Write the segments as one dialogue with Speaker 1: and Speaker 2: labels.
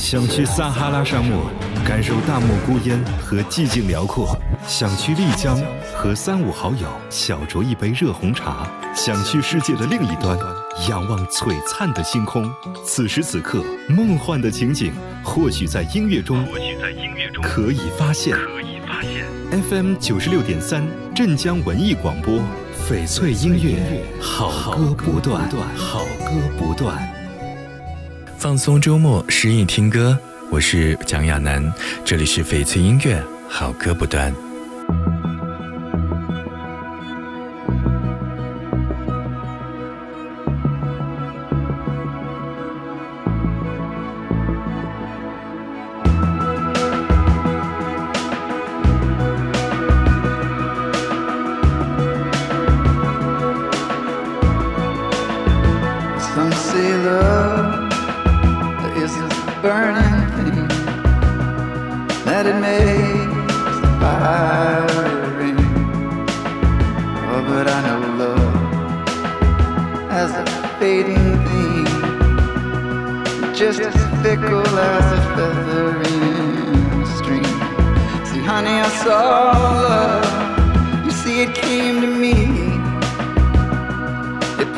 Speaker 1: 想去撒哈拉沙漠，感受大漠孤烟和寂静辽阔；想去丽江，和三五好友小酌一杯热红茶；想去世界的另一端，仰望璀璨的星空。此时此刻，梦幻的情景或许在音乐中，
Speaker 2: 或许在音乐中
Speaker 1: 可以发现。
Speaker 2: 可以发现。
Speaker 1: FM 九十六点三，镇江文艺广播，翡翠音乐，好歌不断，好歌不断。
Speaker 3: 放松周末，诗意听歌，我是蒋亚楠，这里是翡翠音乐，好歌不断。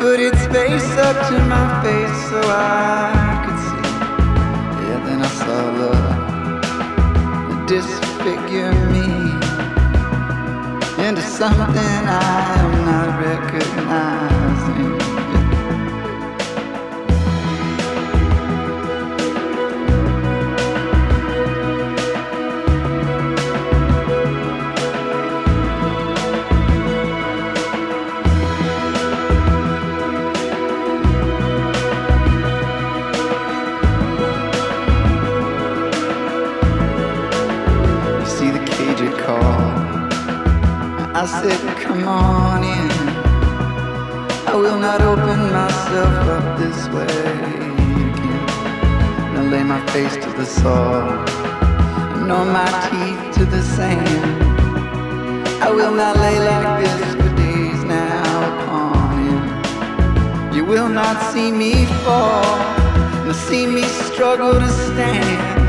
Speaker 4: Put its face up to my face so I could see. Yeah, then I saw love disfigure me into something I am not recognizing. I said, come on in. I will not open myself up this way again. Now lay my face to the soil, nor my teeth to the sand. I will not lay like this for days now upon him. You will not see me fall, nor see me struggle to stand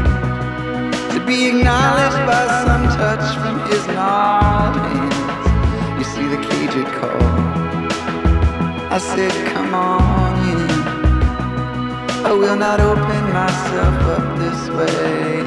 Speaker 4: to be acknowledged by some touch from his gnarled hands. You called. I said, come on in. I will not open myself up this way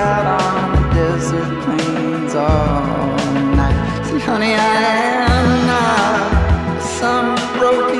Speaker 4: out on the desert plains all night. See, honey, I am not some broken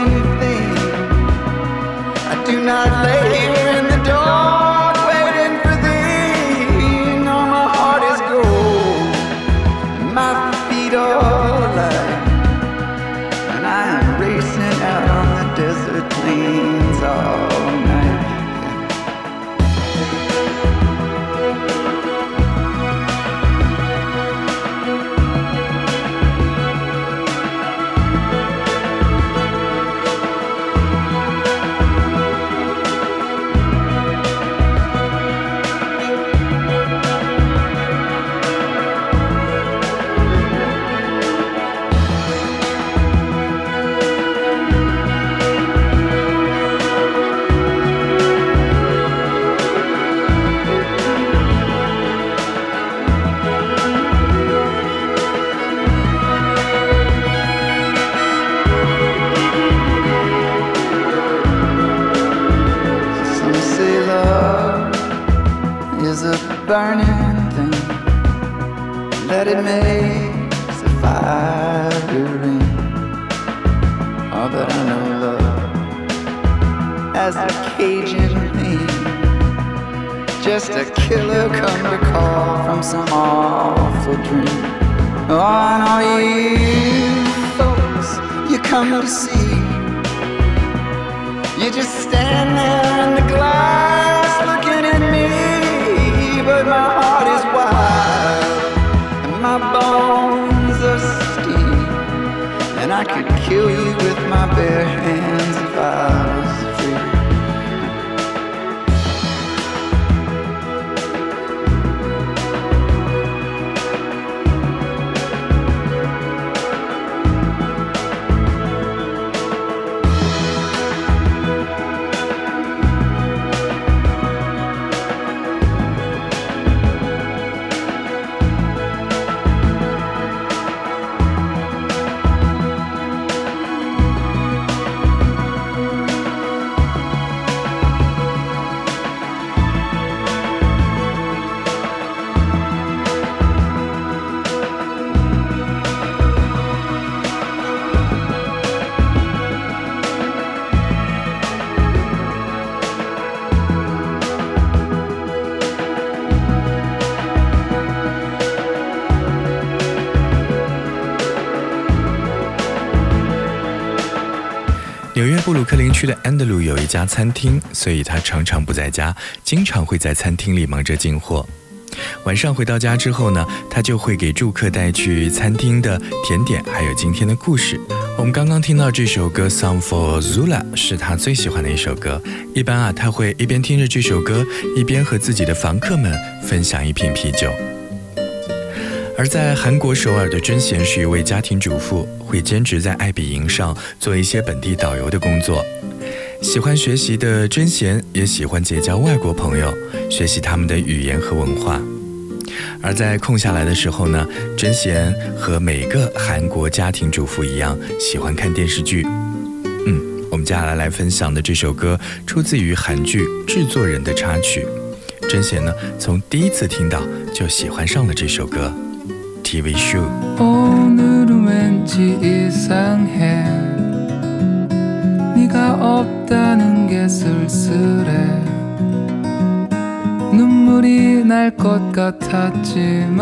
Speaker 4: as a Cajun thing, just a killer come to call from some awful dream. Oh, and all you folks you come to see, you just stand there in the glass looking at me, but my heart is wild and my bones are steel, and I could kill you with my bare hands if I
Speaker 3: 布鲁克林区的安德鲁有一家餐厅，所以他常常不在家，经常会在餐厅里忙着进货。晚上回到家之后呢，他就会给住客带去餐厅的甜点，还有今天的故事。我们刚刚听到这首歌《Song for Zula》是他最喜欢的一首歌。一般啊，他会一边听着这首歌，一边和自己的房客们分享一瓶啤酒。而在韩国首尔的真贤是一位家庭主妇，会兼职在爱彼迎上做一些本地导游的工作。喜欢学习的真贤也喜欢结交外国朋友，学习他们的语言和文化。而在空下来的时候呢，真贤和每个韩国家庭主妇一样，喜欢看电视剧。嗯，我们接下来来分享的这首歌出自于韩剧《制作人》的插曲。真贤呢，从第一次听到就喜欢上了这首歌。TV show。
Speaker 5: 오늘은 왠지 이상해. 네가 없다는 게 쓸쓸해. 눈물이 날 것 같았지만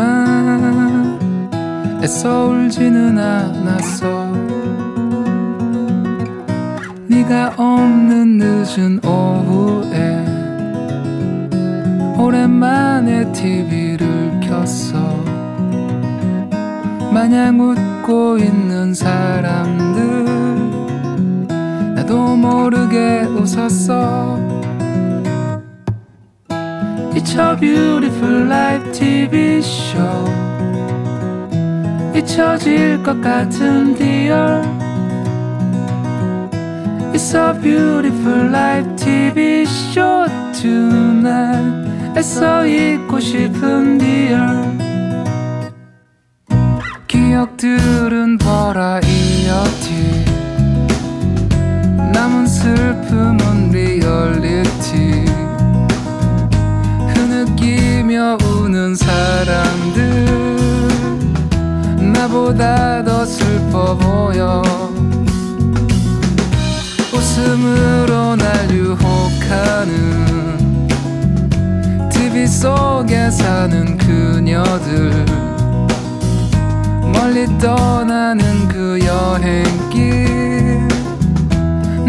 Speaker 5: 애써 울지는 않았어. 네가 없는 늦은 오후에 오랜만에 TV를 켰어 마냥 웃고 있는 사람들 나도 모르게 웃었어 It's a beautiful life TV show 잊혀질 것 같은 dear It's a beautiful life TV show tonight 애써 잊고 싶은 dear 기억들은 버라이어티. 남은 슬픔은 리얼리티. 흐느끼며 우는 사람들. 나보다 더 슬퍼 보여. 웃음으로 날 유혹하는 TV 속에 사는 그녀들 멀리 떠나는 그 여행길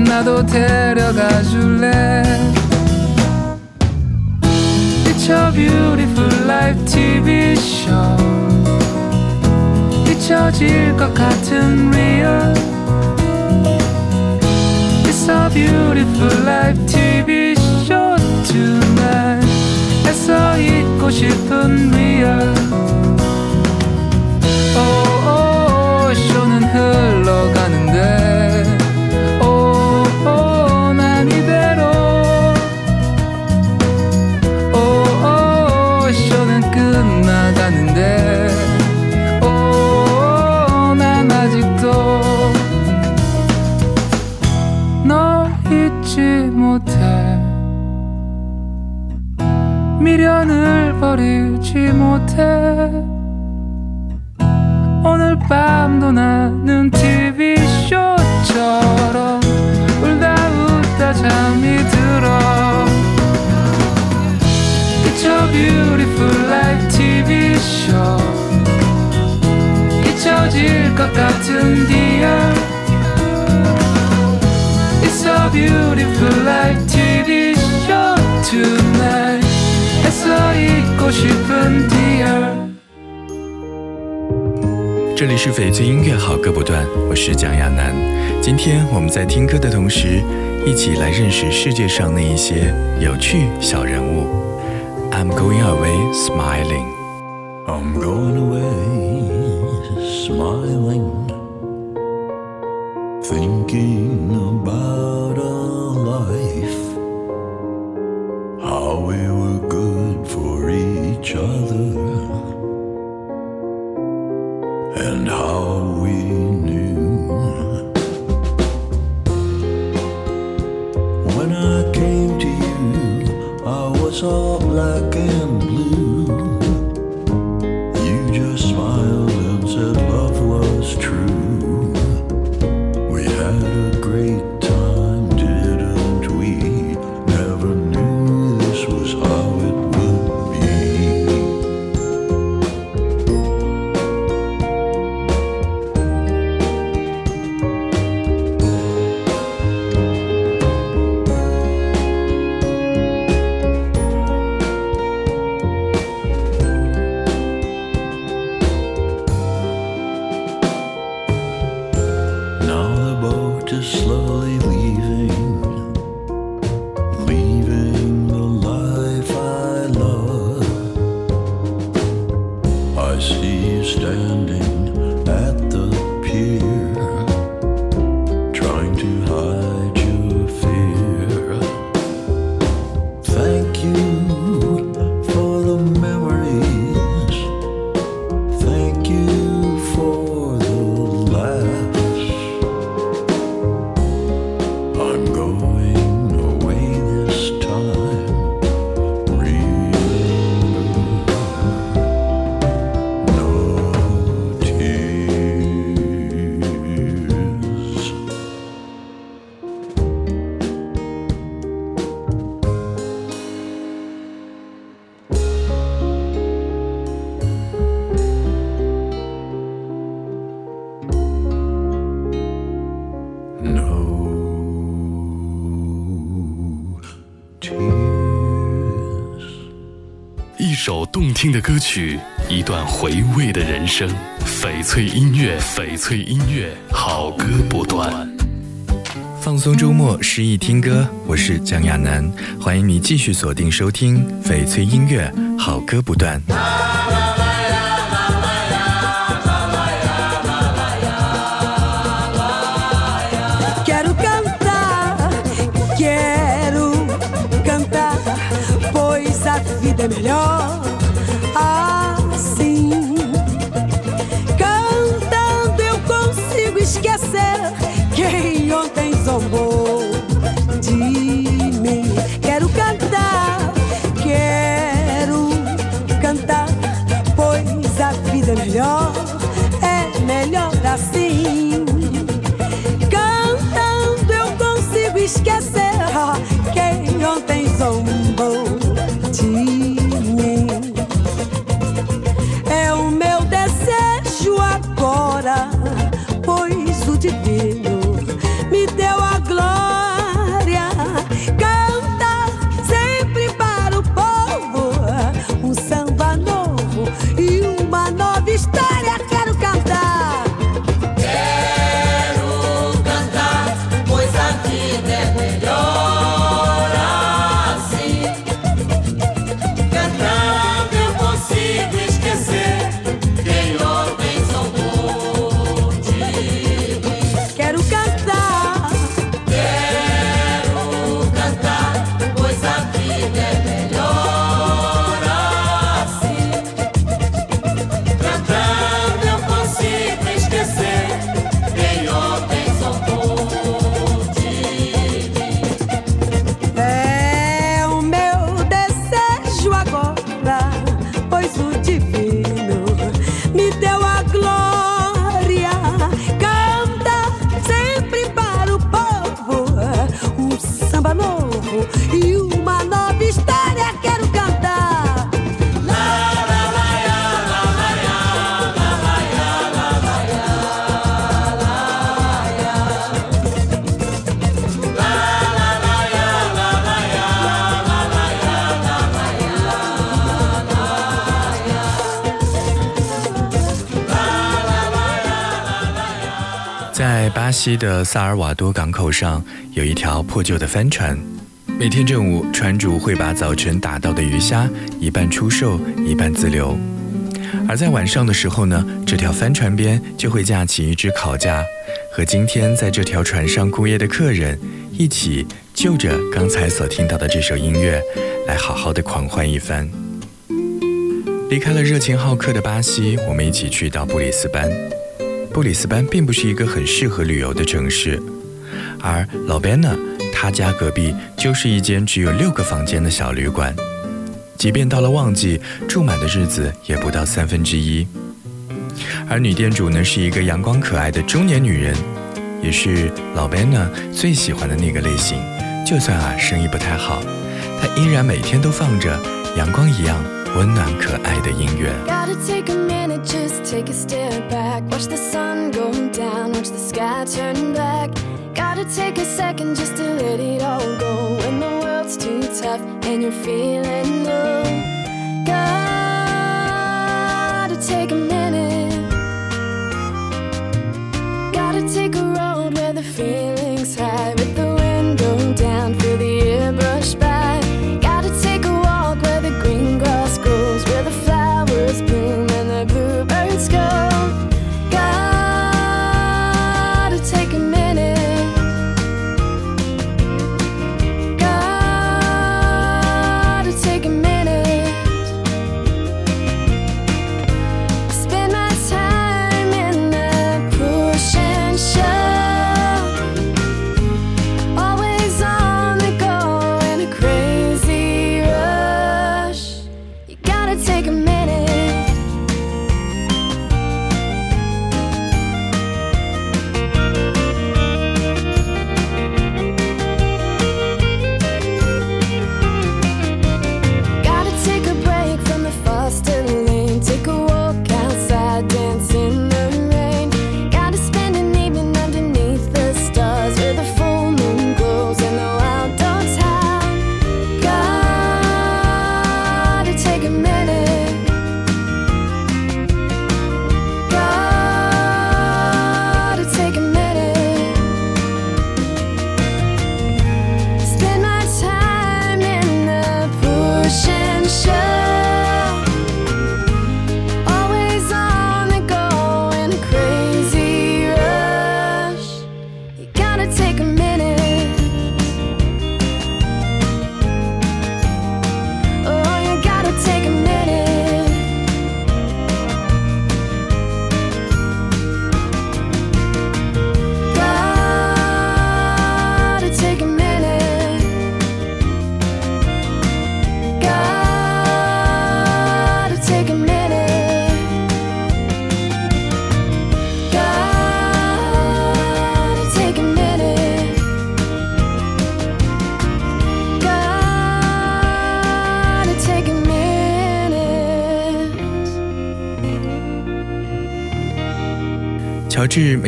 Speaker 5: 나도 데려가 줄래 It's a beautiful life TV show 잊혀질 것 같은 real It's a beautiful life TV show tonight 애써 잊고 싶은 real 바람도 나는 TV쇼처럼 울다 웃다 잠이 들어 It's a beautiful life TV쇼 잊혀질 것 같은 디얼 It's a beautiful life TV쇼 tonight 애써 잊고 싶은 디얼
Speaker 6: 这里是翡翠音乐好歌不断，我是蒋亚楠。今天我们在听歌的同时，一起来认识世界上那一些有趣小人物。I'm going away smiling.
Speaker 7: I'm going away smiling, thinking about our life, how we were good for each other,
Speaker 2: looking 首动听的歌曲，一段回味的人生。翡翠音乐，翡翠音乐，好歌不断。
Speaker 6: 放松周末，诗意听歌，我是蒋亚楠，欢迎你继续锁定收听翡翠音乐，好歌不断。
Speaker 3: 西的萨尔瓦多港口上有一条破旧的帆船，每天正午，船主会把早晨打到的鱼虾一半出售，一半自留。而在晚上的时候呢，这条帆船边就会架起一只烤架，和今天在这条船上过夜的客人一起就着刚才所听到的这首音乐，来好好的狂欢一番。离开了热情好客的巴西，我们一起去到布里斯班。布里斯班并不是一个很适合旅游的城市，而老边呢，他家隔壁就是一间只有六个房间的小旅馆，即便到了旺季，住满的日子也不到三分之一。而女店主呢，是一个阳光可爱的中年女人，也是老 Ben 呢最喜欢的那个类型。就算啊生意不太好，她依然每天都放着阳光一样温暖可爱的音乐。
Speaker 8: Gotta take a minute, just take a step back. Watch the sun go down, watch the sky turn black. Gotta take a second just to let it all go. When the world's too tough and you're feeling low. Gotta take a minute. Gotta take a road where the feeling's high.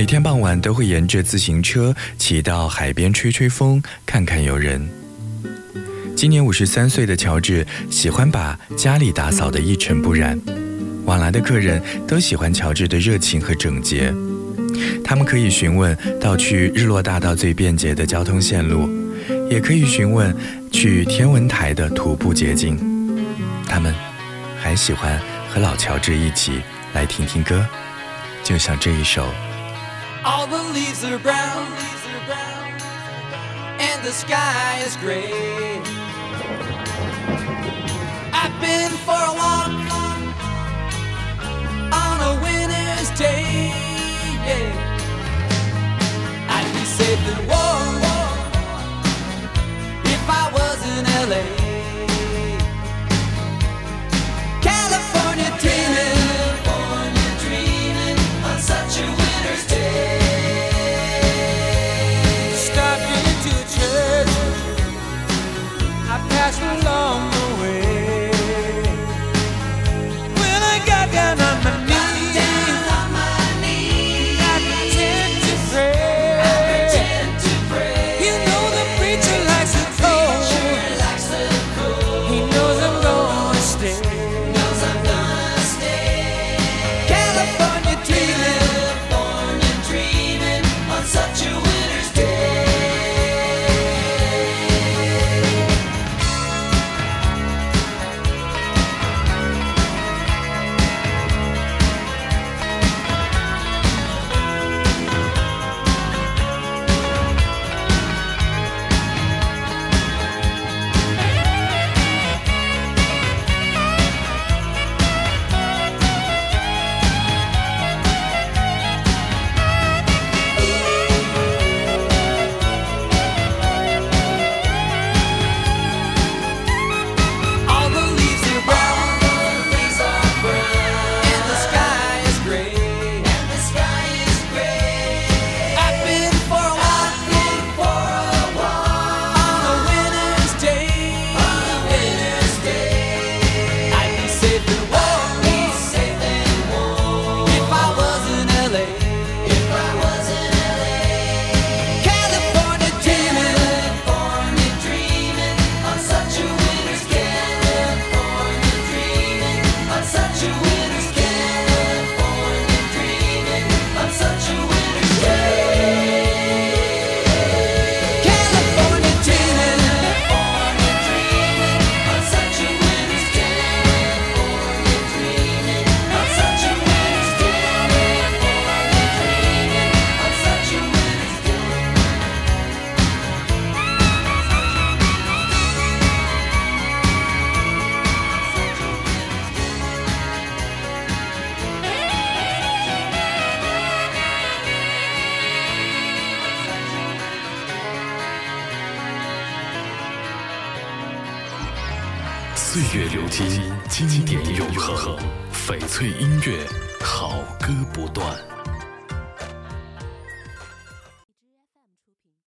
Speaker 3: 每天傍晚都会沿着自行车骑到海边吹吹风，看看游人。今年五十三岁的乔治喜欢把家里打扫得一尘不染，往来的客人都喜欢乔治的热情和整洁。他们可以询问到去日落大道最便捷的交通线路，也可以询问去天文台的徒步捷径。他们还喜欢和老乔治一起来听听歌，就像这一首。
Speaker 5: All the leaves are brown, and the sky is gray. I've been for a walk on a winter's day. yeah.
Speaker 9: 翠音乐，好歌不断。